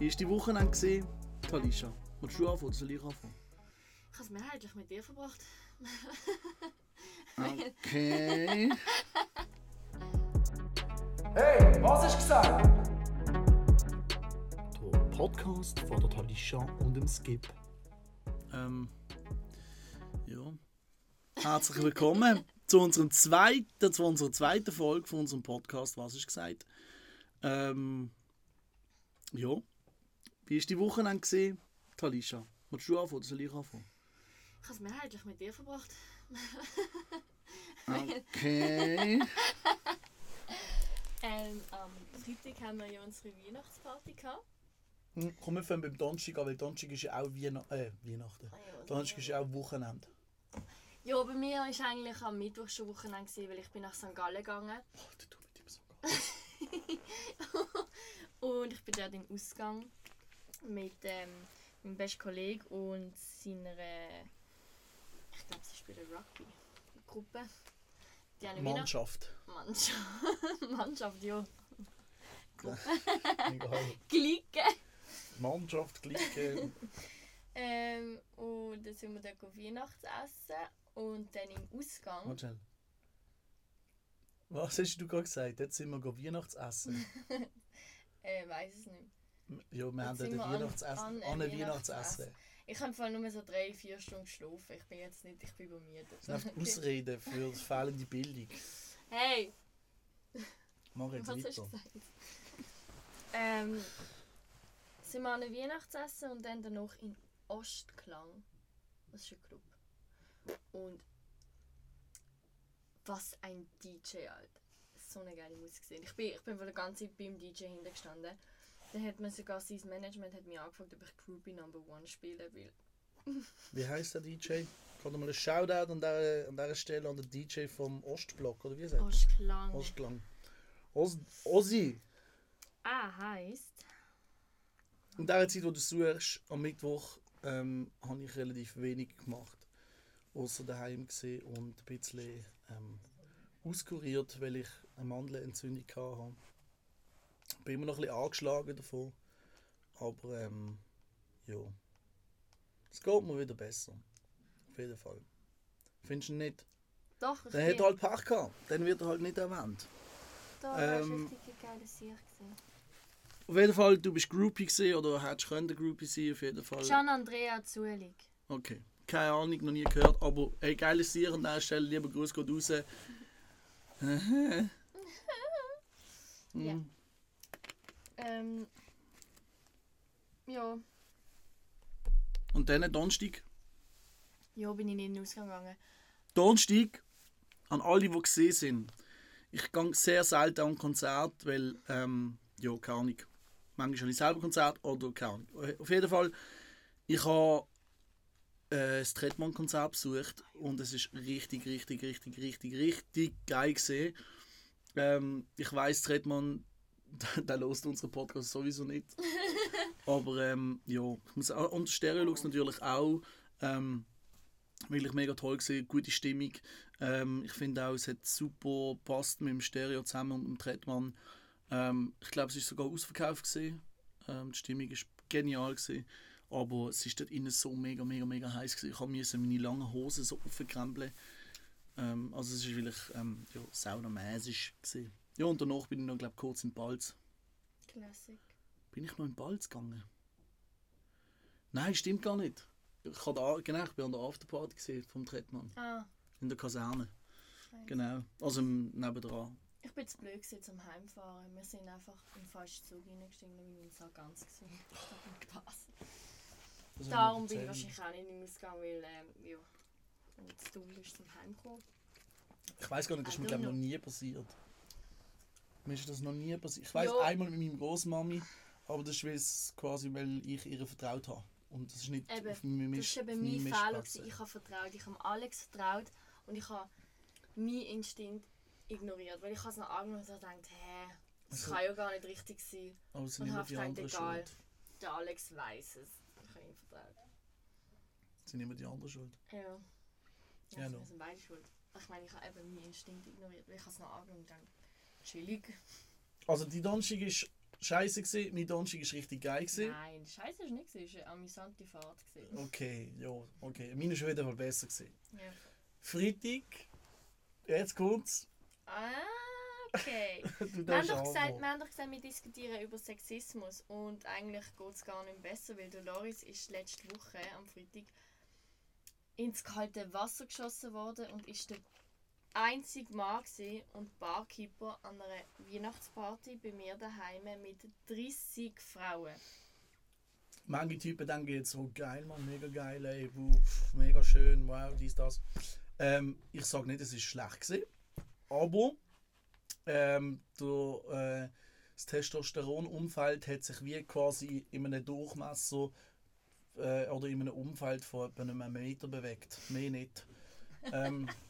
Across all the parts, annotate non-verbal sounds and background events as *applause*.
Wie war die Wochenende? gewesen? Talisha, willst du anfangen oder soll ich anfangen? Ich habe es mehrheitlich mit dir verbracht. Okay. *laughs* Hey, was ist gesagt? Der Podcast von der Talisha und dem Skip. Ähm, ja. Herzlich willkommen *laughs* zu, unserem zweiten, zu unserer zweiten Folge von unserem Podcast «Was ist gesagt?». Ähm, ja. Wie war die Wochenende? gewesen? Talisha, willst du anfangen oder soll ich anfangen? Ich habe es mehrheitlich mit dir verbracht. Okay. *laughs* Ähm, am Freitag haben wir ja unsere Weihnachtsparty gehabt. Hm, Komm, wir fangen beim Donnerstag an, weil Donnerstag ist ja auch Weihna äh, Weihnachten. Ja, Donnerstag ist ja auch Wochenende. Ja, bei mir war eigentlich am Mittwoch schon Wochenende, gewesen, weil ich bin nach St. Gallen gegangen. Oh, tut mit ihm so geil. Und ich bin dort im Ausgang mit ähm, meinem besten Kollegen und seiner, ich glaube, sie spielen Rugby. Gruppe. Mannschaft. Mannschaft. *laughs* Mannschaft, ja. *laughs* Egal. Clique. Mannschaft, Gleiche. *laughs* Ähm, und dann sind wir dann Weihnachtsessen und dann im Ausgang. Schnell. Was hast du gerade gesagt? Jetzt sind wir Weihnachtsessen. Äh, weiß es nicht. Ja, wir haben ein Weihnachtsessen. an An Weihnachtsessen. Ich habe vor allem nur so drei, vier Stunden geschlafen. Ich bin jetzt nicht, ich bin übermüdet. Das *laughs* sind Ausreden für die fehlende Bildung. Hey, Mach jetzt was weiter. ähm, sind wir an einem Weihnachtsessen und dann danach in Ostklang. Das ist ein Club. Und was ein DJ, Alter. So eine geile Musik gesehen. Ich bin, ich bin von der ganzen Zeit beim DJ hintergestanden. Dann hat man sogar sein Management hat mich angefragt, ob ich Groupie Number One spielen will. *laughs* Wie heisst der DJ? Kann mal ein Shoutout an dieser, an dieser Stelle an den DJ vom Ostblock, oder wie sagt Ostklang. Ostklang. Os Ossi! Ah, heisst. In der Zeit, wo du suchst, am Mittwoch, ähm, habe ich relativ wenig gemacht. Außer daheim gesehen und ein bisschen ähm, auskuriert, weil ich eine Mandelentzündung hatte. Bin immer noch ein bisschen angeschlagen davon. Aber ähm, ja. Es geht mir wieder besser. Auf jeden Fall. Findest du nicht? Doch, Dann hat er halt Pech gehabt. Dann wird er halt nicht erwähnt. Da war ähm, richtig ein geiles Sieg. Auf jeden Fall, du bist Groupie gewesen, oder hättest können Groupie sein, auf jeden Fall. Gian Andrea Zuelig. Okay. Keine Ahnung, noch nie gehört, aber hey, geiles Tier an dieser Stelle, lieber Gruß geht raus. *laughs* *laughs* Ja. Mhm. Ähm, ja, Und dann Donnerstag. ja, bin ich nicht in den Ausgang gegangen. Donnerstag, an alle, die gesehen sind. Ich gehe sehr selten an Konzert, weil, ähm, ja, keine Ahnung. Manchmal habe ich selber Konzert oder keine Ahnung. Auf jeden Fall, ich habe äh, das Tretmann-Konzert besucht und es ist richtig, richtig, richtig, richtig, richtig geil gesehen. Ähm, ich weiß, Tretmann, *laughs* der lost unseren Podcast sowieso nicht. *laughs* Aber ähm, ja, und Stereolux natürlich auch. Ähm, wirklich mega toll gesehen, gute Stimmung. Ähm, ich finde auch, es hat super passt mit dem Stereo zusammen und dem Tretmann. Ähm, ich glaube, es ist sogar ausverkauft gesehen. Ähm, die Stimmung ist genial gesehen. Aber es ist dort innen so mega, mega, mega heiß gewesen. Ich musste meine langen Hosen so aufkrempeln. Ähm, also es ist wirklich ähm, ja, saunamäßig gesehen. Ja, und danach bin ich noch, glaube kurz in Balz. Classic. Bin ich noch in Balz gegangen? Nein, stimmt gar nicht. Ich, habe da, genau, ich bin an der Afterparty gesehen vom Tretmann. Ah, In der Kaserne. scheiße. Genau. Also nebendran. Ich bin zu blöd gewesen zum Heimfahren. Wir sind einfach im falschen Zug reingestiegen, weil mein Sack ganz war. *laughs* Das hat Darum wir bin ich wahrscheinlich auch nicht im Ausgang, weil ähm, ja, zu dumm ist zum Heimkommen. Ich weiß gar nicht, das ist mir don't glaub, noch nie passiert. Mir ist das noch nie passiert. Ich weiß einmal mit meiner Großmami, aber das ist quasi, weil ich ihr vertraut habe. Und das ist nicht Eben, auf meinem Das Misch, war eben auf mein meinem Fehler. Gewesen. Ich habe vertraut, ich habe Alex vertraut und ich habe meinen Instinkt ignoriert. Weil ich habe es noch angenommen und gedacht, hä, das Also- kann ja gar nicht richtig sein. Aber es sind Und habe gedacht, egal. schuld. Der Alex weiß es. Ich habe ihm vertraut. Es sind immer die anderen schuld. Ja. Ja, Ja, no. sind beide schuld. Ich meine, ich habe eben meinen Instinkt ignoriert, weil ich habe es noch angenommen und gedacht, chillig. Also die Donnerstag ist scheiße gewesen, mein Donnerstag war richtig geil. Gewesen. Nein, Scheiße war nicht, es war eine amüsante Fahrt. Gewesen. Okay, ja, okay. Meine war schon wieder mal besser. Gewesen. Ja. Freitag, jetzt kommt's. Ah, okay. *laughs* Wir haben, doch gesagt, wir haben doch gesagt, wir diskutieren über Sexismus und eigentlich geht es gar nicht besser, weil Dolores ist letzte Woche am Freitag ins kalte Wasser geschossen worden und ist der einzige Mann gewesen und Barkeeper an einer Weihnachtsparty bei mir daheim mit 30 Frauen. Manche Typen denken jetzt so geil, man, mega geil, ey, wuh, pff, mega schön, wow, dies, das. Ähm, ich sage nicht, es ist schlecht gewesen, aber ähm, der, äh, das Testosteronumfeld hat sich wie quasi in einem Durchmesser äh, oder in einem Umfeld von etwa einem Meter bewegt, mehr nicht. Ähm, *laughs*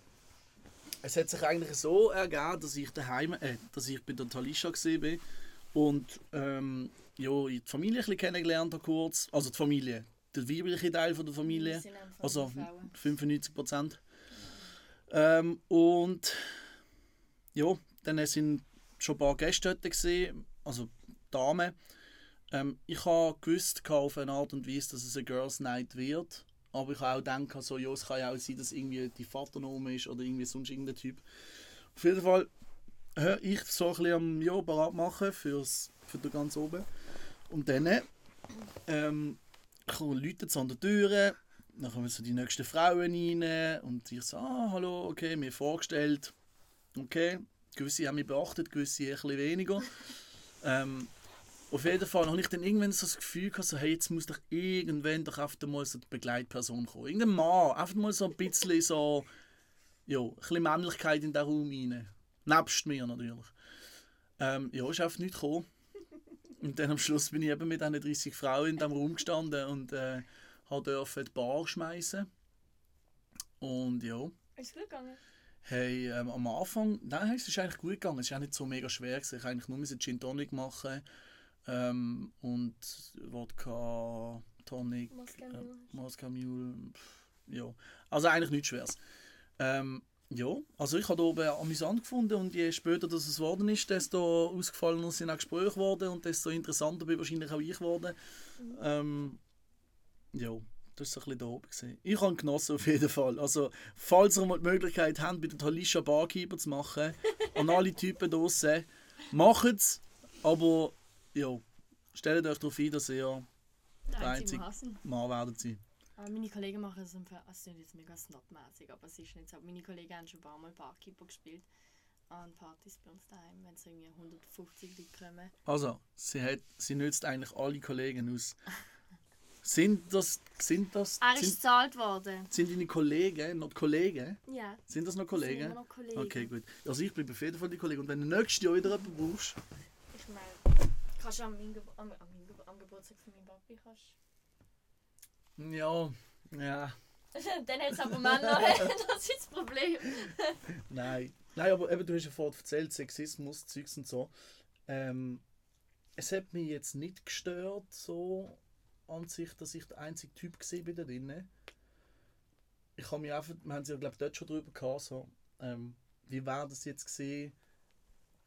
es hat sich eigentlich so ergeben, dass ich daheim, äh, dass ich bei der Talisha gesehen bin und ähm, ja, die Familie ein bisschen kennengelernt habe kurz, also die Familie, der weibliche Teil von der Familie, also Frauen. 95 Prozent. Ähm, und ja, dann sind schon ein paar Gäste dort gesehen, also Damen. Ähm, ich habe gewusst auf eine Art und Weise, dass es eine Girls Night wird. Aber ich habe auch gedacht, so, ja, es kann ja auch sein, dass irgendwie die Vaternome ist oder irgendwie sonst irgendein Typ. Auf jeden Fall hör ich so ein bisschen am ja, bereit machen fürs, für den ganz oben. Und dann ähm, läutet es an der Tür, dann kommen so die nächsten Frauen rein und ich so, ah, hallo, okay, mir vorgestellt. Okay, gewisse haben mich beachtet, gewisse ein bisschen weniger. ähm, auf jeden Fall habe ich dann irgendwann so das Gefühl gehabt, so, hey, jetzt muss doch irgendwann doch einfach mal so die Begleitperson kommen. Irgendein Mann, einfach mal so ein bisschen so, ja, ein bisschen Männlichkeit in den Raum rein. Nebst mir natürlich. Ähm, ja, ist einfach nicht gekommen. Und dann am Schluss bin ich eben mit diesen 30 Frauen in diesem Raum gestanden und äh, durfte die Bar schmeißen. Und ja, Ist es gut gegangen? hey, ähm, am Anfang, nein, es ist eigentlich gut gegangen. Es ist auch nicht so mega schwer. Gewesen. Ich eigentlich nur einen Gin Tonic machen ähm, und Wodka, Tonic, Moskau äh. Moskau Mule. pff, Ja, also eigentlich nichts Schweres. Ähm, ja, also ich habe da oben amüsant gefunden und je später das es geworden ist, desto ausgefallener sind auch Gespräche geworden und desto interessanter bin wahrscheinlich auch ich geworden. Ähm, ja, das war so ein bisschen da oben. Gewesen. Ich habe genossen auf jeden Fall. Also, falls ihr mal die Möglichkeit habt, bei der Talisha Barkeeper zu machen, *laughs* an alle Typen draussen, macht es. Aber ja, stellt euch darauf ein, dass ihr Der einzige-. Mann werdet sein. Aber meine Kollegen machen es im Fall, also es jetzt mega snobmäßig, aber es ist nicht so. Meine Kollegen haben schon ein paar Mal Barkeeper gespielt an Partys bei uns daheim, wenn so irgendwie 150 Leute kommen. Also, sie, hat, sie nützt eigentlich alle Kollegen aus. *laughs* Sind das, sind das, Er ist sind, gezahlt worden. sind deine Kollegen noch Kollegen? Ja. Sind das noch das sind Kollegen? immer noch Kollegen. Okay, gut. Also ich bleibe auf jeden Fall die Kollegen. Und wenn du nächstes Jahr wieder jemanden brauchst, kannst du an meinem, Ge am, an meinem Ge am Geburtstag von meinem Papi kannst. ja, ja, *laughs* Dann hat es aber Männer, *laughs* das ist das Problem. *laughs* nein. Nein, aber eben, du hast ja vorhin erzählt, Sexismus, Zeugs und so. Ähm, es hat mich jetzt nicht gestört, so an sich, dass ich der einzige Typ bin da drinnen. Ich habe mich einfach, wir haben es ja glaube ich dort schon drüber gehabt, so, ähm, wie wäre das jetzt gesehen,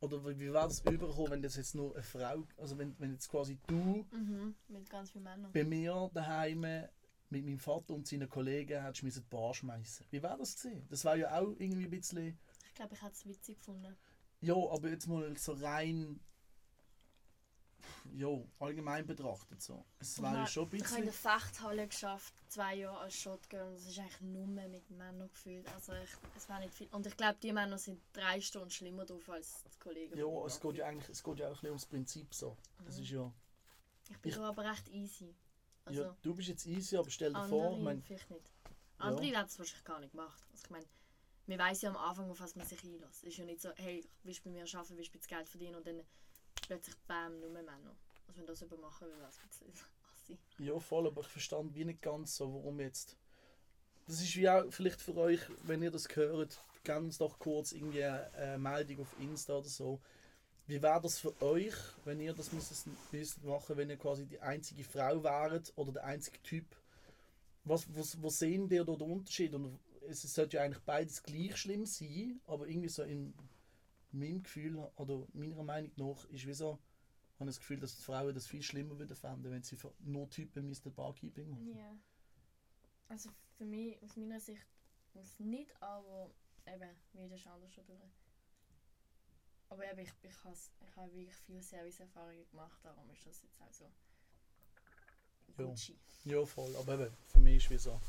oder wie wäre das übergekommen, wenn das jetzt nur eine Frau, also wenn, wenn jetzt quasi du Mhm, mit ganz vielen Männern. bei mir daheim mit meinem Vater und seinen Kollegen hättest du die Bar schmeißen. Wie wäre das gesehen? Das war ja auch irgendwie ein bisschen, Ich glaube, ich hätte es witzig gefunden. ja, aber jetzt mal so rein, ja, allgemein betrachtet so. Es war ja schon ein Ich habe in bisschen, der Fechthalle geschafft, zwei Jahre als Shotgun und es ist eigentlich nur mit Männern gefühlt. Also ich, es war nicht viel. Und ich glaube, die Männer sind drei Stunden schlimmer drauf als die Kollegen. ja, es geht ja eigentlich, es geht ja auch ein bisschen ums Prinzip so. Das ist ja, Ich bin ich- aber recht easy. Also, ja, du bist jetzt easy, aber stell dir vor, ich mein, vielleicht nicht. Andere hätten es wahrscheinlich gar nicht gemacht. Also ich meine, man weiß ja am Anfang, auf was man sich einlässt. Es ist ja nicht so, hey, willst du bei mir arbeiten, willst du das Geld verdienen und dann plötzlich bam, nur Männer. Also wenn das jemand *laughs* machen will, wäre es ein bisschen assi. Ja, voll, aber ich verstand wie nicht ganz so, warum jetzt. Das ist wie auch vielleicht für euch, wenn ihr das hört, ganz doch kurz irgendwie eine Meldung auf Insta oder so. Wie wäre das für euch, wenn ihr das müsstet, machen, wenn ihr quasi die einzige Frau wäret oder der einzige Typ? Was, was, wo sehen ihr da den Unterschied? Und es sollte ja eigentlich beides gleich schlimm sein, aber irgendwie so in meinem Gefühl oder meiner Meinung nach ist wie so, habe habe das Gefühl, dass die Frauen das viel schlimmer würden finden, wenn sie nur Typen Mr. Barkeeping machen. Ja. Also für mich, aus meiner Sicht, muss nicht, aber eben, jeder ist anders schon durch. Aber eben, ich, ich habe ich hab wirklich viele Serviceerfahrungen gemacht, darum ist das jetzt auch so Ja. Gucci. Ja, voll. Aber eben, für mich ist wie so.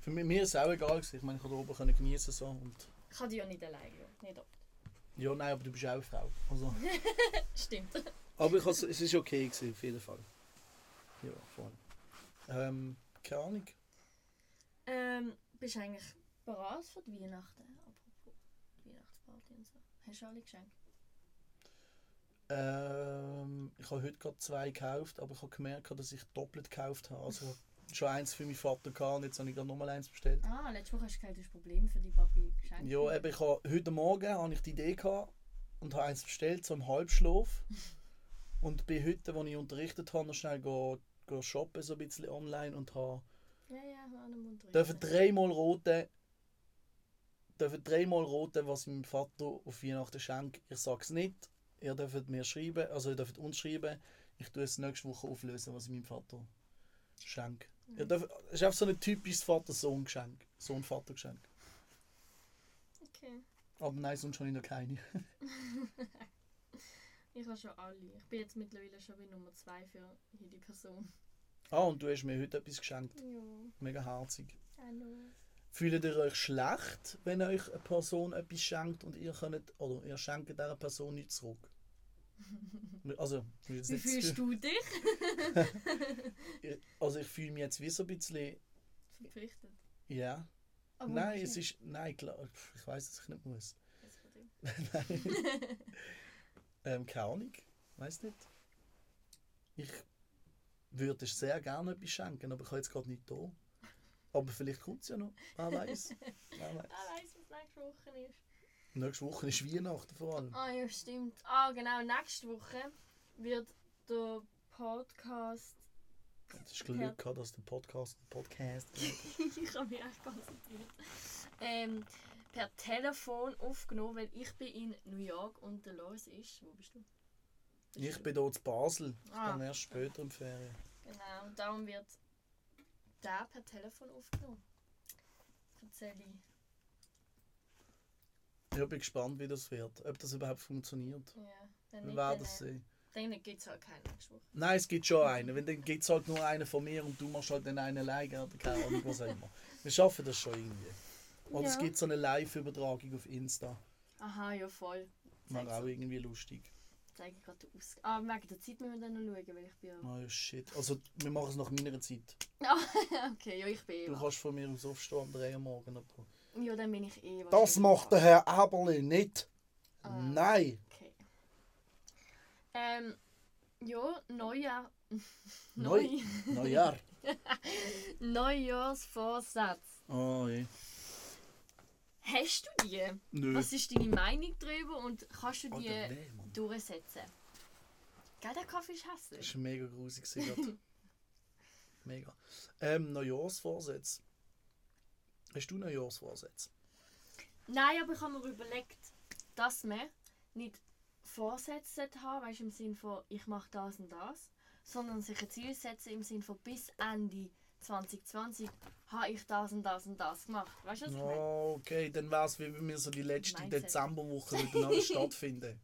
Für mich, mir ist es auch egal gewesen. Ich meine, ich konnte oben können genießen so und Ich kann die ja nicht alleine schauen, nicht oft. ja, nein, aber du bist auch eine Frau. Also, *laughs* Stimmt. Aber ich has, es ist okay gewesen, auf jeden Fall. Ja, voll. Ähm, keine Ahnung. Ähm, bist du eigentlich bereit für die Weihnachten? Apropos Weihnachtsparty und so. Hast du alle Geschenke? Ähm, ich habe heute gerade zwei gekauft, aber ich habe gemerkt, dass ich doppelt gekauft habe. Also ich habe schon eins für meinen Vater gehabt und jetzt habe ich gerade nochmal eins bestellt. Ah, letzte Woche hast du gesagt, du hast Probleme für die Papi Geschenke. Ja, eben, ich habe, heute Morgen habe ich die Idee gehabt und habe eins bestellt, so im Halbschlaf. *laughs* Und bin heute, als ich unterrichtet habe, noch schnell go, go shoppen, so ein bisschen online und habe Ja, ja, an den Mund drücken. dürfen dreimal roten dürfen dreimal roten, was ich meinem Vater auf Weihnachten schenke. Ich sage es nicht. Ihr dürft mir schreiben, also ihr dürft uns schreiben. Ich tue es nächste Woche auflösen, was ich meinem Vater schenke. Ihr dürft, es ist einfach so ein typisches Vater-Sohn-Geschenk. Sohn-Vater-Geschenk. Okay. Aber nein, sonst habe ich noch keine. *laughs* Ich habe schon alle. Ich bin jetzt mittlerweile schon bei Nummer 2 für jede Person. Ah, und du hast mir heute etwas geschenkt. Ja, Mega herzig. hallo. Fühlt ihr euch schlecht, wenn euch eine Person etwas schenkt und ihr könnt, oder ihr schenkt dieser Person nichts zurück? *laughs* Also, jetzt Wie nicht fühlst du dich? *laughs* Also ich fühle mich jetzt wie so ein bisschen, Verpflichtet. ja. Aber nein, okay. es ist, nein, klar, ich weiß, dass ich nicht muss. *laughs* Nein. Ähm, keine Ahnung, weiß nicht. Ich würde sehr gerne etwas schenken, aber ich habe jetzt gerade nicht da. Aber vielleicht kommt es ja noch, wer weiß. *laughs* Wer weiß. Was nächste Woche ist. Nächste Woche ist Weihnachten vor allem. Ah, ja, stimmt. Ah, genau. Nächste Woche wird der Podcast. Das ist Glück gehabt, dass der Podcast Podcast *laughs* ich habe mich echt konzentriert. Ähm, per Telefon aufgenommen, weil ich bin in New York und der Loris ist. Wo bist du? Ich bin hier in Basel. Ich Ah. bin erst später in die Ferien. Genau, und darum wird der per Telefon aufgenommen. Erzähl ich. Ich bin gespannt, wie das wird. Ob das überhaupt funktioniert. Ja, wenn Wir nicht, werden dann, es sehen. dann gibt es halt keinen nächste. Nein, es gibt schon einen. Wenn, dann gibt es halt nur einen von mir und du machst halt den einen alleine oder keine Ahnung, was auch immer. Wir schaffen das schon irgendwie. Oder es Ja. gibt so eine Live-Übertragung auf Insta. Aha, ja voll. Wäre Zeig's- auch irgendwie lustig. zeige ich gerade den Aus. Ah, wegen der Zeit müssen wir dann noch schauen, weil ich bin ja. Oh shit. Also, wir machen es nach meiner Zeit. Ah, *laughs* okay, ja, ich bin eh Du wach. kannst von mir aus aufstehen am 3 Uhr morgen. Aber Ja, dann bin ich eh das macht der. Herr Eberli nicht. Ah. Nein. Okay. Ähm, ja, Neujahr. *laughs* Neu. Neujahr. *laughs* Neujahrsvorsatz. Oh je. Hast du die? Nö. Was ist deine Meinung darüber und kannst du die Mann. durchsetzen? Gell, der Kaffee ist Das hässlich. war mega grusig. gerade. *laughs* mega. Ähm, Neujahrsvorsätze. Hast du Neujahrsvorsätze? Nein, aber ich habe mir überlegt, dass man nicht Vorsätze haben, weißt du, im Sinne von ich mache das und das, sondern sich ein Ziel setzen im Sinne von bis Ende 2020 habe ich das und das und das gemacht. Weißt du, was ich meine? Oh, okay, dann wäre es wie bei mir so die letzte. Dezemberwoche, alles *laughs* stattfinden.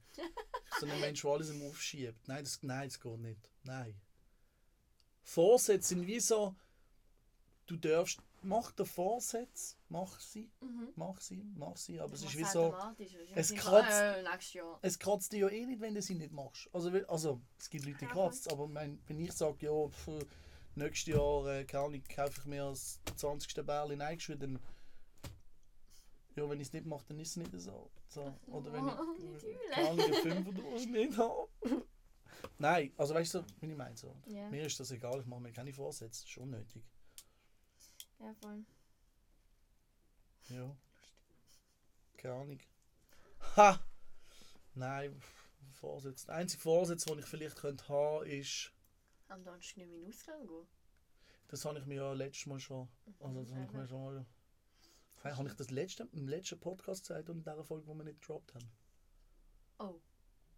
So ein Mensch, der alles immer aufschiebt. Nein das, nein, das geht nicht. Nein. Vorsätze sind wie so, du darfst, mach den Vorsatz, mach sie, Mhm. mach sie, mach sie, aber es Ich ist wie so, im es kratzt- Äh, es kratzt dich ja eh nicht, wenn du sie nicht machst. Also, also es gibt Leute, die Ja, kratzt, aber mein, wenn ich sage, ja, pf, nächstes Jahr äh, keine Ahnung, kaufe ich mir das 20. Bärli eingeschrieben, dann ja, wenn ich es nicht mache, dann ist es nicht so. so. Oder wenn ich *laughs* keine Ahnung, einen Fünfer oder was nicht habe. *laughs* Nein, also weißt du, wie ich meine so. Ja. Mir ist das egal, ich mache mir keine Vorsätze, das ist unnötig. Ja, voll. Ja. Keine Ahnung. Ha! Nein, Vorsatz. Der einzige Vorsatz, den ich vielleicht könnte haben ist, Am Donnerstag nicht mehr in den Ausgang gehen. das habe ich mir ja letztes Mal schon, also das habe ich mir schon mal, Vielleicht habe ich das letzte, im letzten Podcast gesagt und in der Folge, wo wir nicht gedroppt haben. Oh.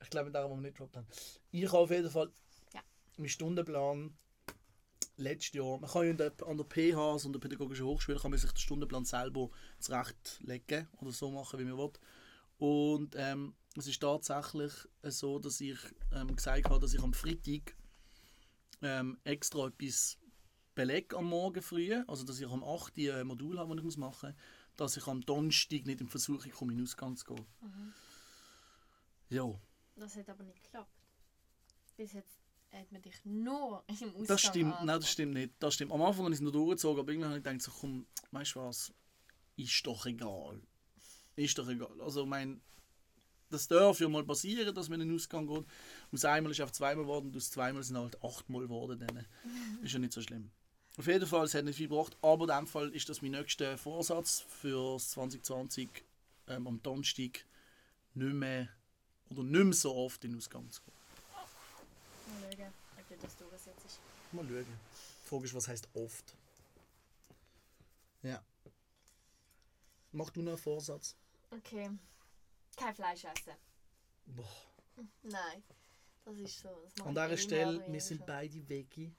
Ich glaube, darum haben wir nicht gedroppt haben. Ich habe auf jeden Fall Ja. meinen Stundenplan letztes Jahr. Man kann ja in der, an der PH, also an der Pädagogischen Hochschule, kann man sich den Stundenplan selber zurechtlegen oder so machen, wie man will. Und ähm, es ist tatsächlich so, dass ich ähm, gesagt habe, dass ich am Freitag ähm, extra etwas belege am Morgen früh, also dass ich am 8. Uhr ein Modul habe, das ich machen muss, dass ich am Donnerstag nicht in Versuchung komme, in den Ausgang zu gehen. Ja, Das hat aber nicht geklappt. Bis jetzt hat man dich nur im Ausgang das stimmt, nein, das stimmt nicht. Das stimmt. Am Anfang habe ich es noch durchgezogen, aber irgendwann habe ich gedacht, so, komm, weißt du was, ist doch egal. Ist doch egal. Also, ich meine, das darf ja mal passieren, dass man in den Ausgang geht. Aus einmal ist auf zweimal geworden, und aus zweimal sind halt achtmal geworden. Dann. Ist ja nicht so schlimm. Auf jeden Fall, es hat nicht viel gebracht, aber in dem Fall ist das mein nächster Vorsatz für 2020 ähm, am Donnerstag nicht mehr oder nicht mehr so oft in den Ausgang zu gehen. Mal schauen, ob du das durchsetzt. Mal schauen. Die Frage ist, was heißt oft? Ja. Mach du noch einen Vorsatz? Okay. Kein Fleisch essen. Boah. Nein. Das ist so. Das An ich dieser immer, Stelle, wir sind schon. beide Veggie.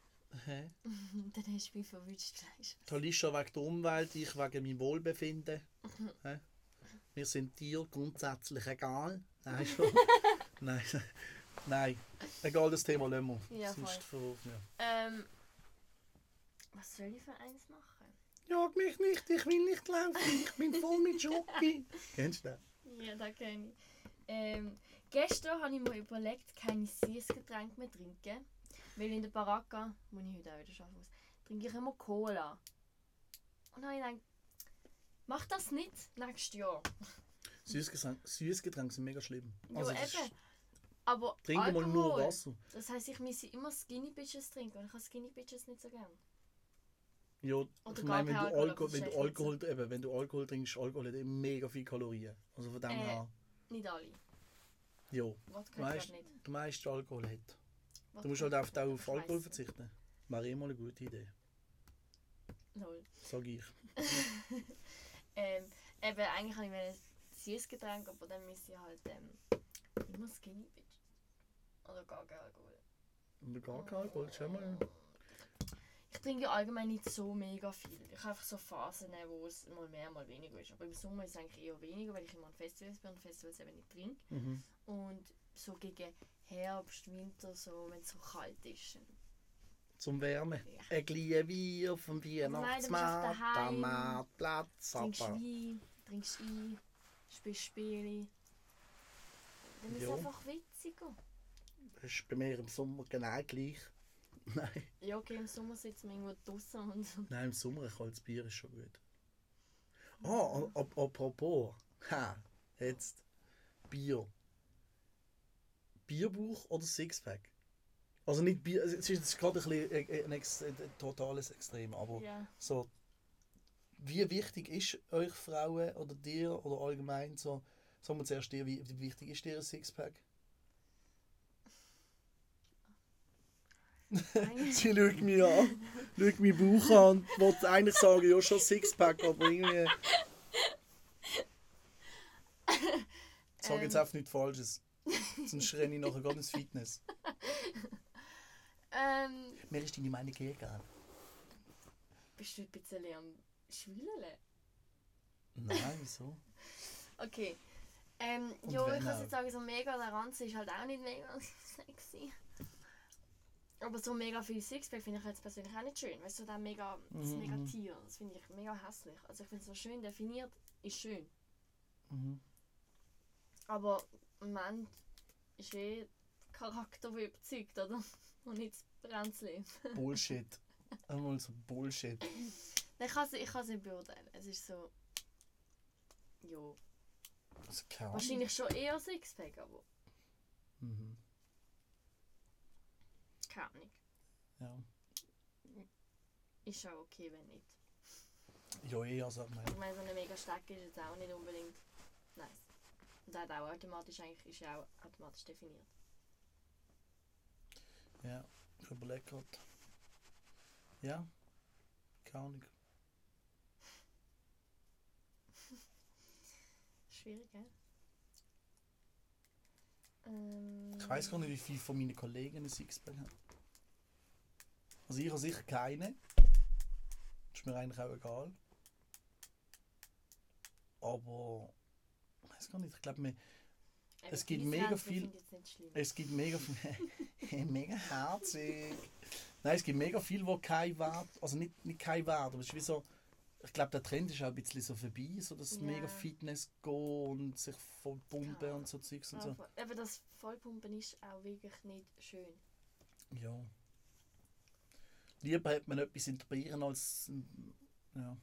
Hä? *laughs* Dann hast du mich verwünscht Fleisch. Talisha wegen der Umwelt, ich wegen meinem Wohlbefinden. *laughs* Hä? Wir sind dir grundsätzlich egal. Nein, schon. *laughs* Nein. Nein. Egal, das Thema lassen wir. Ja, Sonst voll. verrufen wir. Ähm. Was soll ich für eins machen? Jag mich nicht, ich will nicht laufen, ich bin voll mit Schoki. Kennst du das? Ja, da kenne ich. Ähm, gestern habe ich mir überlegt, keine Süßgetränke mehr trinken. Weil in der Baraka, wo ich heute auch wieder arbeiten muss, trinke ich immer Cola. Und dann habe ich gedacht, mach das nicht nächstes Jahr. Süßgetränke, Süßgetränke sind mega schlimm. Ja, Also, ist- eben. Aber Trink mal nur Alkohol, Wasser. Das heisst, ich müsse immer Skinny Bitches trinken und ich habe Skinny Bitches nicht so gern. Ja, Oder ich meine, wenn du Alkohol, wenn du Alkohol, eben, wenn du Alkohol trinkst, Alkohol hat eben mega viele Kalorien. Also von dem Äh, her, Nicht alle. ja, Wodka gerade nicht. der meiste Alkohol hat. Du musst halt auf, auf. Alkohol verzichten. Wäre immer eine gute Idee, Lol. sag ich. *laughs* Ähm, eben, eigentlich habe ich ein süßes Getränk, aber dann müsste ich halt ähm, immer Skinny Bitch. Oder gar kein Alkohol. Und gar kein Alkohol, schau mal. Ich trinke allgemein nicht so mega viel. Ich habe einfach so Phasen, wo es mal mehr, mal weniger ist. Aber im Sommer ist es eigentlich eher weniger, weil ich immer an Festivals bin und Festivals eben nicht trinke. Mhm. Und so gegen Herbst, Winter, so, wenn es so kalt ist. Zum Wärmen. Ja. Ein Glas Bier vom bist Weihnachtsmarkt, am Marktplatz, Trinkst. Wein, trinkst Wein, spielst Spiele. Dann ist es einfach witziger. Das ist bei mir im Sommer genau gleich. Nein. Ja, okay, im Sommer sitzen wir irgendwo draußen und so. Nein, im Sommer ein kaltes Bier ist schon gut. Ah, ap apropos. Ha, jetzt. Bier. Bierbuch oder Sixpack? Also nicht Bier, es ist gerade ein, bisschen ein, ein, ex- ein totales Extrem, aber Ja. so. Wie wichtig ist euch Frauen oder dir oder allgemein so, sagen wir zuerst dir, wie, wie wichtig ist dir ein Sixpack? Sie schaut mich an, schaut meinen Bauch an und wollte eigentlich sagen, ja schon Sixpack, aber irgendwie... Ich sage jetzt Ähm. einfach nichts Falsches. Sonst renne ich nachher gerade ins Fitness. Ähm, Mir ist deine Meinung egal. bist du ein bisschen am Schwüllen? Nein, wieso? Okay. Ähm, Und ja, wenn ich kann auch? jetzt sagen, so mega der Ranzen ist halt auch nicht mega *laughs* sexy. Aber so mega viel Sixpack finde ich jetzt persönlich auch nicht schön. Weißt du, so mega, das Mhm, mega mhm. Tier, das finde ich mega hässlich. Also ich finde es so schön definiert, ist schön. Mhm. Aber ein Mann ist eh Charakter, der überzeugt, oder? *laughs* Und nicht das Brenzli. Bullshit. *laughs* Einmal so Bullshit. Ich kann es ich kann's nicht beurteilen. Es ist so. Ja. Also. Wahrscheinlich schon eher Sixpack, aber Mhm. Keine Ahnung. Ja. Ist auch okay, wenn nicht. Ja, eh, also, ich meine, Ich meine, so eine mega Stecke ist jetzt auch nicht unbedingt nice. Und hat auch automatisch eigentlich ist ja auch automatisch definiert. ja, ich überlege gerade. Ja, keine Ahnung. *laughs* Schwierig, gell? Ähm. Ich weiß gar nicht, wie viele von meinen Kollegen ein Sixpack haben. Also ich habe sicher keine. Ist mir eigentlich auch egal. Aber ich weiß gar nicht. Ich glaube, mir- Es gibt mega viel- es gibt mega viel. mega herzig. Nein, es gibt mega viel, wo kein Wert, also nicht, nicht kein Wert, aber es ist wie so. Ich glaube, der Trend ist auch ein bisschen so vorbei, so das Ja. mega Fitness gehen und sich voll pumpen Ja. und so Zeugs und so. Aber, aber das Vollpumpen ist auch wirklich nicht schön. Ja. Lieber hat man etwas in der Birne als, ähm, ja,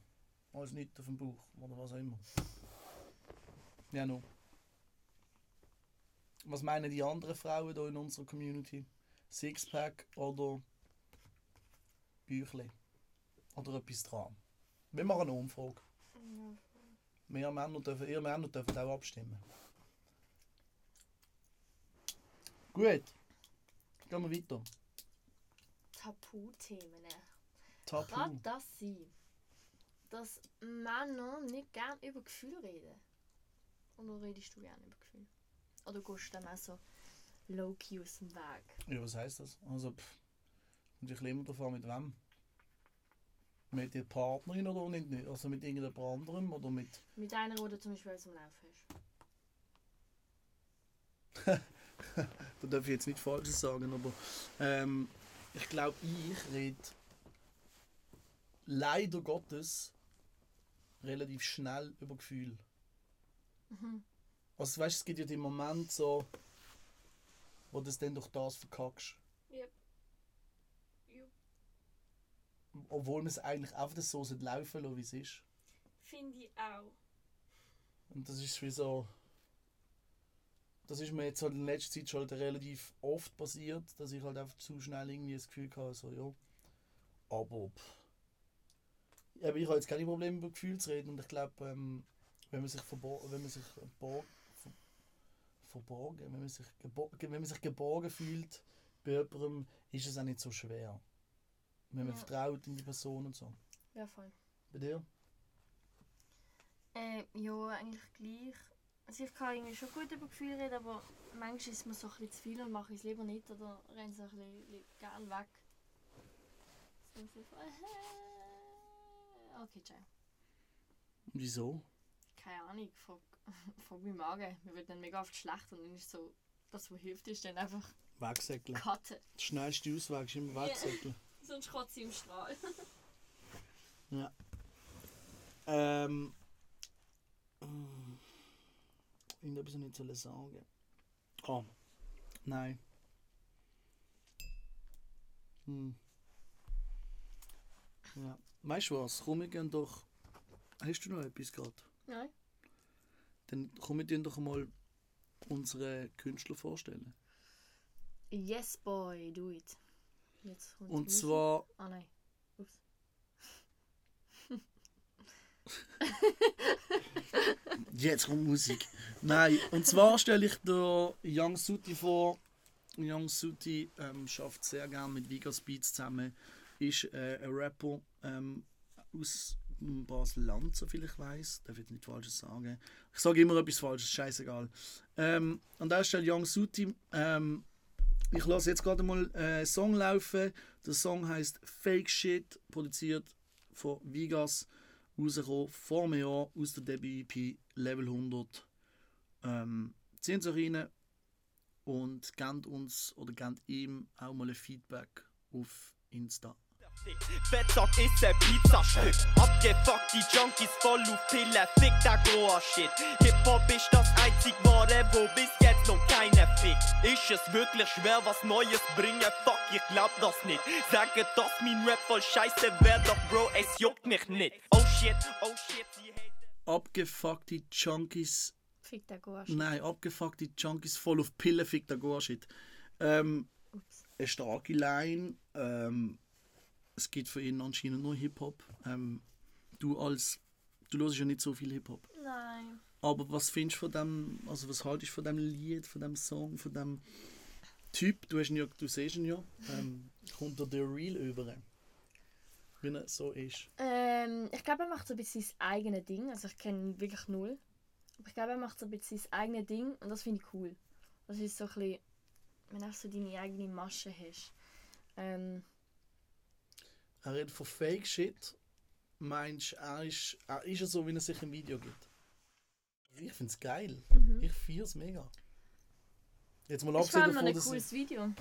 als nicht auf dem Bauch oder was auch immer. Ja, no. Was meinen die anderen Frauen hier in unserer Community? Sixpack oder Büchle? Oder etwas dran? Wir machen eine Umfrage. Wir Männer dürfen, ihr Männer dürfen auch abstimmen. Gut. Gehen wir weiter. Tabuthemen. Tabu. Kann das sein, dass Männer nicht gerne über Gefühle reden? Oder redest du gerne über Gefühle? Oder gehst du dann auch so low-key aus dem Weg? Ja, was heisst das? Also, pff, kommt ich immer davon mit wem? Mit der Partnerin oder nicht? nicht? Also mit irgendjemand anderem oder mit. Mit einer, du zum Beispiel zum Laufen hast. Da darf ich jetzt nicht Falsches sagen, aber ähm, ich glaube, ich rede leider Gottes relativ schnell über Gefühle. Also, weißt du, es gibt ja den Moment so, wo du es dann durch das verkackst. Yep. Yep. Obwohl man es eigentlich einfach so laufen lassen, wie es ist. Finde ich auch. Und das ist wie so. Das ist mir jetzt halt in letzter Zeit schon halt relativ oft passiert, dass ich halt einfach zu schnell irgendwie das Gefühl hatte, so, ja. Aber. Pff. Aber ich habe jetzt keine Probleme über Gefühle zu reden und ich glaube, ähm, wenn man sich verborgen, wenn man sich borg, ver, verborgen, wenn man sich, gebo, wenn man sich geborgen fühlt bei jemandem, ist es auch nicht so schwer. Wenn man Ja. vertraut in die Person und so. Ja, voll. Bei dir? Äh, ja, eigentlich gleich. Also ich kann irgendwie schon gut über Gefühle reden, aber manchmal ist mir so ein bisschen zu viel und mache ich es lieber nicht oder renne so ein bisschen gern weg. So, *laughs* okay, ciao. Wieso? Keine Ahnung, frag, *laughs* frag meinen Magen. Mir wird dann mega oft schlecht und dann ist so, das was hilft ist dann einfach Wegsäckeln. cutten. Der schnellste Ausweg ist immer Ja. wegsäckeln. *laughs* Sonst kotze ich im Strahl. Ja. Ähm. mm, Irgendetwas nicht sollen sagen. Oh. Nein. Hm. Ja. Weißt du was? Komm, wir gehen doch. Hast du noch etwas gerade? Nein. Dann komm, wir tun doch mal unsere Künstler vorstellen. Yes, boy, do it. Jetzt Und zwar. Ah nein. *laughs* Jetzt kommt Musik. Nein, und zwar stelle ich dir Young Suti vor. Young Suti ähm, schafft sehr gerne mit Vigas Beats zusammen. Ist äh, ein Rapper ähm, aus Basel-Land, soviel ich weiß. Darf ich nicht Falsches sagen. Ich sage immer etwas Falsches, scheißegal. Ähm, an der Stelle Young Suti. Ähm, ich lasse jetzt gerade mal äh, einen Song laufen. Der Song heißt Fake Shit, produziert von Vigas rausgekommen vor einem Jahr aus der Debüt-EP Level 100. Ähm, ziehen Sie rein und gebt uns oder gebt ihm auch mal ein Feedback auf Insta. Fettsack ist ein Pizzastück. Abgefuckt die Junkies voll auf Pille, fick der Goa Shit. Hip-Hop ist das einzig wahre, wo bis jetzt noch keiner fickt. Ist es wirklich schwer, was Neues bringen? Fuck, ich glaub das nicht. Sage, dass mein Rap voll scheiße wär, doch Bro, es juckt mich nicht. Shit, oh shit, sie hate Abgefuckte Junkies, Fick der Goa. nein, abgefuckte Junkies voll auf Pille, fick der Goa-Shit. Ähm, Ups. eine starke Line. Ähm, es gibt für ihn anscheinend nur Hip-Hop. Ähm, du als, du hörst ja nicht so viel Hip-Hop. Nein. Aber was findest du von dem, also was haltest du von dem Lied, von dem Song, von dem Typ? Du, hast ihn ja, du siehst ihn ja. Ähm, kommt er dir real über? Wie er so ist. Ähm, ich glaube, er macht so ein bisschen sein eigenes Ding. Also ich kenne ihn wirklich null. Aber ich glaube, er macht so ein bisschen sein eigenes Ding und das finde ich cool. Das ist so ein bisschen wenn du auch so deine eigene Masche hast. Ähm, Er redet von Fake Shit. Meinst du, er ist, er ist ja so, wie er sich im Video gibt? Ich finde es geil. Ich feiere es mega. Jetzt mal abgesehen allem noch davon, ein dass cooles Video.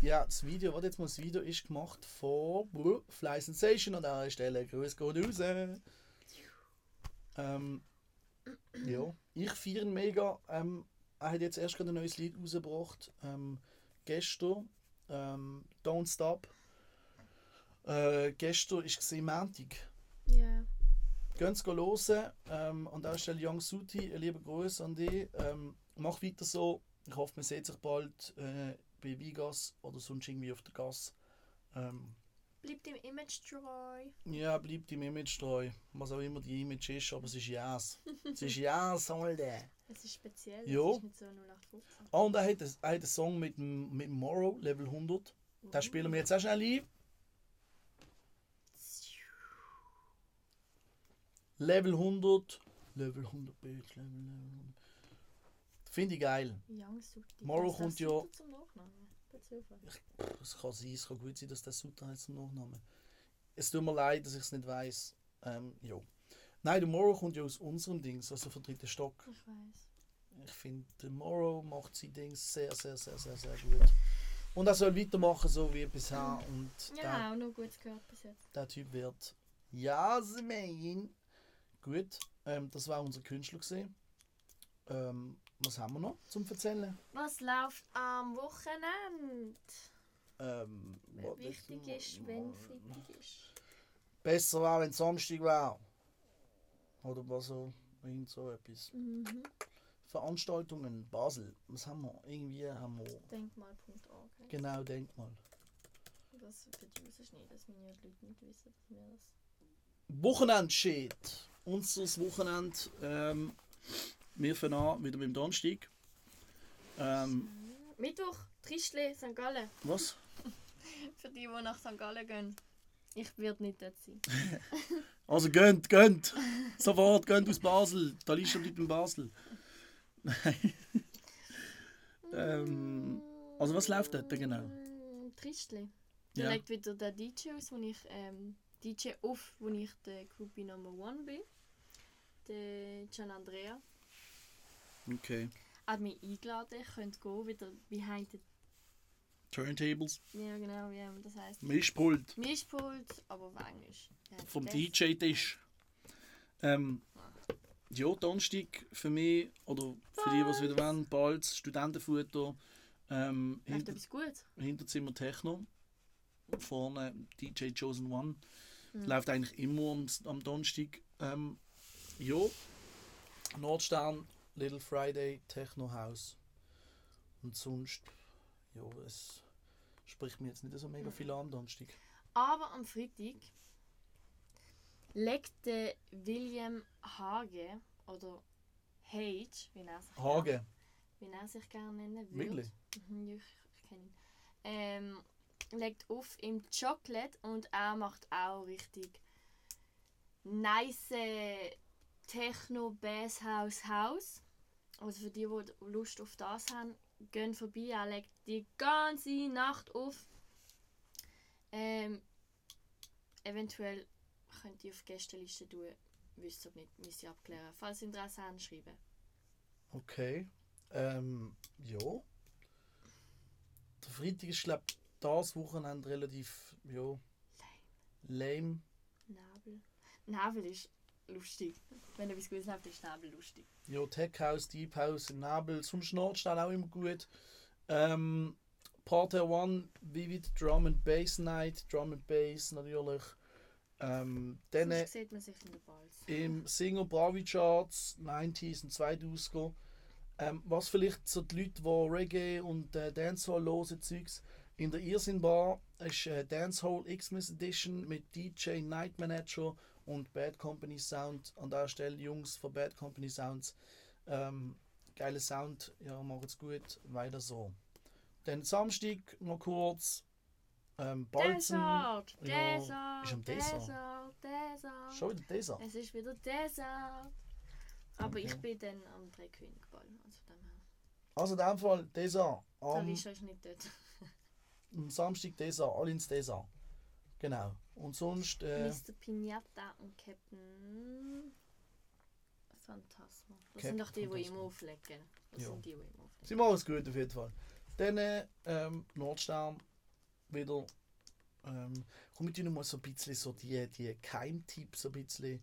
Ja, das Video, warte jetzt mal, das Video ist gemacht von Fly Sensation an dieser Stelle. Grüß Gott raus. Ähm, ja, ich feiere ihn mega. Ähm, er hat jetzt erst gerade ein neues Lied rausgebracht. Ähm, gestern. Ähm, Don't Stop. Äh, gestern ist gesehen Montag. Ja. Gehen hören. Ähm, an dieser Stelle Young Suti, ein lieber Gruß an dich. Ähm, mach weiter so. Ich hoffe, man sieht sich bald äh, bei Vigas oder sonst irgendwie auf der Gas. Ähm, Bleibt im Image treu. ja, bleibt im Image treu. Was auch immer die Image ist, aber es ist Jas. es ist Jas, Alter. Es ist speziell. Jo. Es ist nicht so 0815. Ah, und er hat, einen- er hat einen Song mit mit Morrow, Level 100. Den spielen wir jetzt auch schnell ein. Level 100. Level 100, Bitch, Level, Level 100. Finde ich geil. Young Suti. Morrow kommt ja- Zum Nachnamen. Per Zufall. Es kann sein, es kann gut sein, dass der Sutter heißt zum Nachnamen. Es tut mir leid, dass ich es nicht weiß. Ähm, ja. Nein, der Morrow kommt ja aus unserem Dings, also von dritten Stock. Ich weiß. Ich finde, der Morrow macht sein Dings sehr, sehr, sehr, sehr, sehr gut. Und er soll weitermachen, so wie bisher. Und Ja, auch noch gut gehört bis jetzt. der, der Typ wird Jasmin. Gut, ähm, das war unser Künstler gesehen. Ähm, was haben wir noch zum Erzählen? Was läuft am Wochenende? Ähm, Wichtig ist, wenn Freitag ist. Besser war, wenn es Samstag war. Oder was so, irgend so etwas. Mhm. Veranstaltungen, Basel. Was haben wir? Irgendwie haben wir. Denkmal.org. Genau, Denkmal. Das wird die rausschneiden, dass meine Leute nicht wissen, dass wir das. Wochenend steht. Unseres Wochenende. Ähm, wir fangen an wieder mit dem Donnerstag. Ähm, Mittwoch, Trischle, St. Gallen. was? *laughs* Für die, die nach St. Gallen gehen. Ich werde nicht dort sein. *laughs* Also gönnt, gönnt! Sofort, gönnt aus Basel. Da liegt schon bleibt in Basel. Nein. *laughs* ähm, also was läuft dort genau? Mm, Trischle. Da Ja. legt wieder der DJ aus, wo ich ähm, DJ auf, wo ich der Groupie Number One bin. Der Gian Andrea Okay. hat mich eingeladen. Ich könnte gehen, wieder behind the... Turntables. Ja genau, wie das heisst. Mischpult. Mischpult, aber auf Englisch. Ja, Vom DJ-Tisch. Ähm, ja, Donnerstag für mich, oder für die, die es wieder wollen, bald Studentenfutter. Ähm, Läuft hinter, etwas gut? Hinterzimmer Techno. Vorne DJ Chosen One. Mhm. Läuft eigentlich immer am, am Donnerstag. Ähm, ja, Nordstern, Little Friday, Techno House. Und sonst, ja, es spricht mir jetzt nicht so mega viel an, Donnerstag. Aber am Freitag legt der William Hage oder Hage, wie er sich, Hagen, Gern, wie er sich gerne nennen würde. wirklich? Mhm, ja, ich, ich kenne ihn. Ähm, legt auf im Chocolate und er macht auch richtig nice Techno Bass House House. Also für die, die Lust auf das haben, gehen vorbei. Er legt die ganze Nacht auf. Ähm, eventuell könnt ihr auf die Gästeliste tun. Wisst ihr nicht, müsst ihr abklären. Falls ihr Interesse habt, schreiben. Okay. Ähm, ja. Der Freitag ist, glaube ich, das Wochenende relativ, ja, lame. Nabel. Nabel ist lustig. Wenn etwas Gutes läuft, ist Nabel lustig. Ja, Tech House, Deep House Nabel, sonst Nordstall auch immer gut. Ähm, Part One, Vivid Drum and Bass Night, Drum and Bass natürlich. Ähm, dann sieht man sich in der Balz. im Singer Bravi Charts 90s und 2000er. Ähm, was vielleicht so die Leute, die Reggae und äh, Dancehall hören, Zeugs, in der Irrsinn Bar ist äh, Dancehall Xmas Edition mit DJ Night Manager und Bad Company Sound. An der Stelle Jungs von Bad Company Sounds. Ähm, geiler Sound, ja, macht's gut, weiter so. Dann Samstag noch kurz. Ähm, Balzen. Desert! Ja, Desert! ist am Desert. Desert! Desert! Schon wieder dieser. Es ist wieder Desert! Aber Okay. ich bin dann am Dreikönigball. Also dem her. Also in dem Fall, dieser Der am, Alicia ist nicht dort. *laughs* am Samstag Desa, alle ins Desa. Genau. Und sonst, äh, Mr. Pinata und Captain Phantasma. Das Captain sind doch die, die immer auflegen. Das Ja. sind die, die immer auflegen. sie machen es gut auf jeden Fall. Dann ähm, Nordstern wieder. Ähm, komm mit dir mal so ein bisschen so die, die Keimtipps so ein bisschen.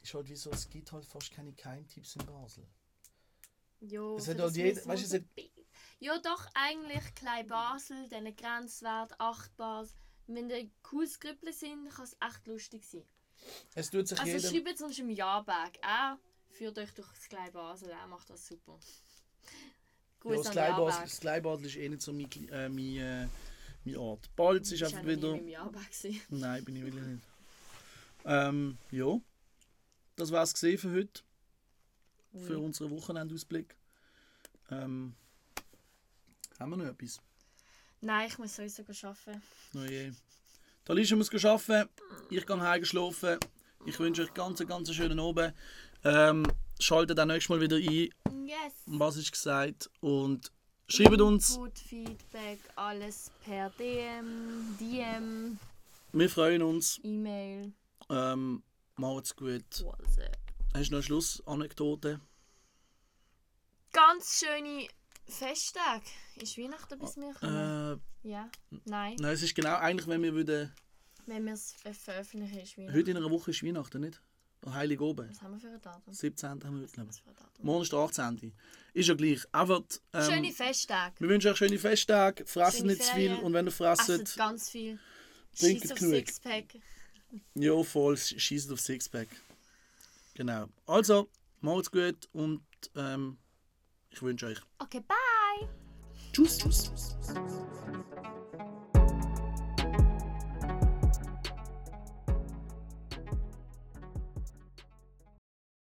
Ist halt wie so, es gibt halt fast keine Keimtipps in Basel. Ja, Es hat halt jeder- weißt wir es hat- Ja, doch, eigentlich Klein Basel, diesen Grenzwert 8 Bars. Wenn der cooles Skrippel sind, kann es echt lustig sein. Es tut sich Also jedem... schreibt uns im Jahrberg. Er führt euch durch das Klein Basel, er macht das super. Ja, Gruß das das Kleinbadel ist eh nicht so mein, äh, mein, äh, mein Ort. Balz ist Ich einfach wieder... im Jahrberg. gewesen. *laughs* Nein, bin ich wirklich nicht. Ähm, ja. Das war es gesehen für heute. Für unseren Wochenendausblick. Ähm, haben wir noch etwas? Nein, ich muss sowieso arbeiten. Oh je. Alicia muss arbeiten. Ich gehe heim schlafen. Ich wünsche euch ganz, ganz schönen Abend. Ähm, schaltet auch nächstes Mal wieder ein, Yes! was ist gesagt. Und schreibt uns. Input, Feedback, alles per DM, DM, Wir freuen uns. E-Mail, Ähm, macht's gut. WhatsApp. Hast du noch eine Schlussanekdote? Ganz schöne Festtage. Ist Weihnachten bis mir kommen? Äh, Ja? Nein? nein, es ist genau eigentlich, wenn wir würden. Wenn wir es ver- veröffentlichen, ist Weihnachten. Heute in einer Woche ist Weihnachten, nicht? Heilig oben. Was haben wir für ein Datum? 17. haben wir heute, glaube ich. Morgen ist der 18. Ist ja gleich. Einfach, ähm, Schöne Festtage. wir wünschen euch schöne Festtage. Fressen Schöne nicht zu viel. Und wenn ihr fresset, Esset ganz viel. Trinkt auf genug. Sixpack. ja, voll, schießt auf Sixpack. Genau. Also, macht's gut und ähm, ich wünsche euch. Okay, bye! Tschüss. tschüss.